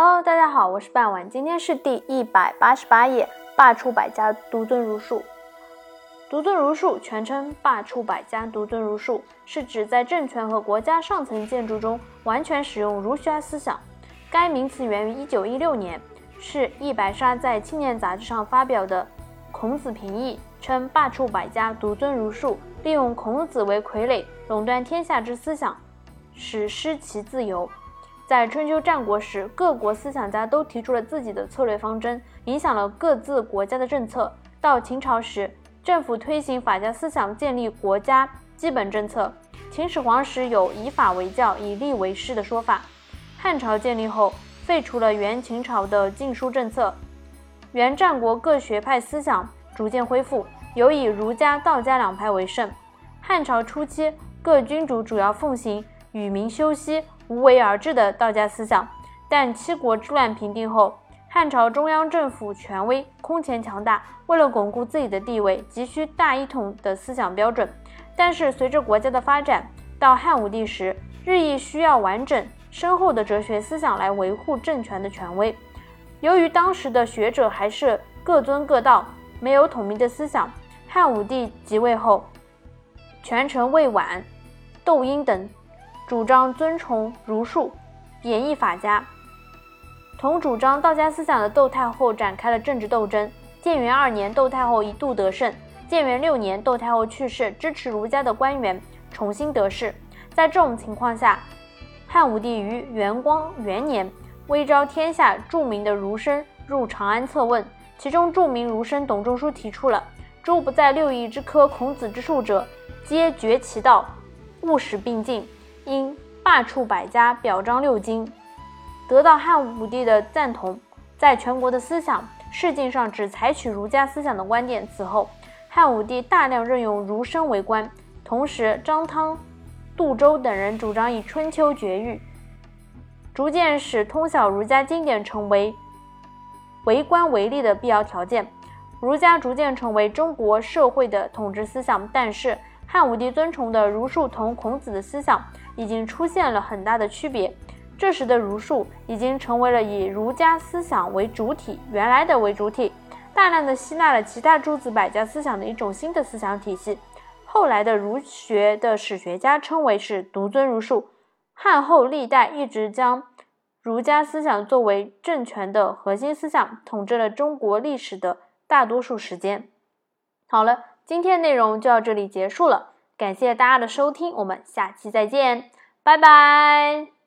Hello，大家好，我是半晚，今天是第一百八十八页，罢黜百家，独尊儒术。独尊儒术全称罢黜百家，独尊儒术，是指在政权和国家上层建筑中完全使用儒学思想。该名词源于一九一六年，是易白沙在《青年》杂志上发表的《孔子评议》，称罢黜百家，独尊儒术，利用孔子为傀儡垄断天下之思想，使失其自由。在春秋战国时，各国思想家都提出了自己的策略方针，影响了各自国家的政策。到秦朝时，政府推行法家思想，建立国家基本政策。秦始皇时有以法为教，以吏为师的说法。汉朝建立后，废除了原秦朝的禁书政策。原战国各学派思想逐渐恢复，尤以儒家、道家两派为盛。汉朝初期，各君主主要奉行与民休息。无为而治的道家思想，但七国之乱平定后，汉朝中央政府权威空前强大，为了巩固自己的地位，急需大一统的思想标准。但是随着国家的发展，到汉武帝时，日益需要完整深厚的哲学思想来维护政权的权威。由于当时的学者还是各尊各道，没有统一的思想，汉武帝即位后，权臣魏绾、窦婴等。主张尊崇儒术，贬义法家。同主张道家思想的窦太后展开了政治斗争。建元二年，窦太后一度得胜；建元六年，窦太后去世，支持儒家的官员重新得势。在这种情况下，汉武帝于元光元年，微召天下著名的儒生入长安测问。其中著名儒生董仲舒提出了：“诸不在六艺之科、孔子之术者，皆绝其道，务使并进。”因罢黜百家，表彰六经，得到汉武帝的赞同。在全国的思想试镜上，只采取儒家思想的观点。此后，汉武帝大量任用儒生为官，同时张汤、杜周等人主张以春秋绝育，逐渐使通晓儒家经典成为为官为吏的必要条件。儒家逐渐成为中国社会的统治思想。但是，汉武帝尊崇的儒术同孔子的思想。已经出现了很大的区别。这时的儒术已经成为了以儒家思想为主体，原来的为主体，大量的吸纳了其他诸子百家思想的一种新的思想体系。后来的儒学的史学家称为是独尊儒术。汉后历代一直将儒家思想作为政权的核心思想，统治了中国历史的大多数时间。好了，今天内容就到这里结束了。感谢大家的收听，我们下期再见，拜拜。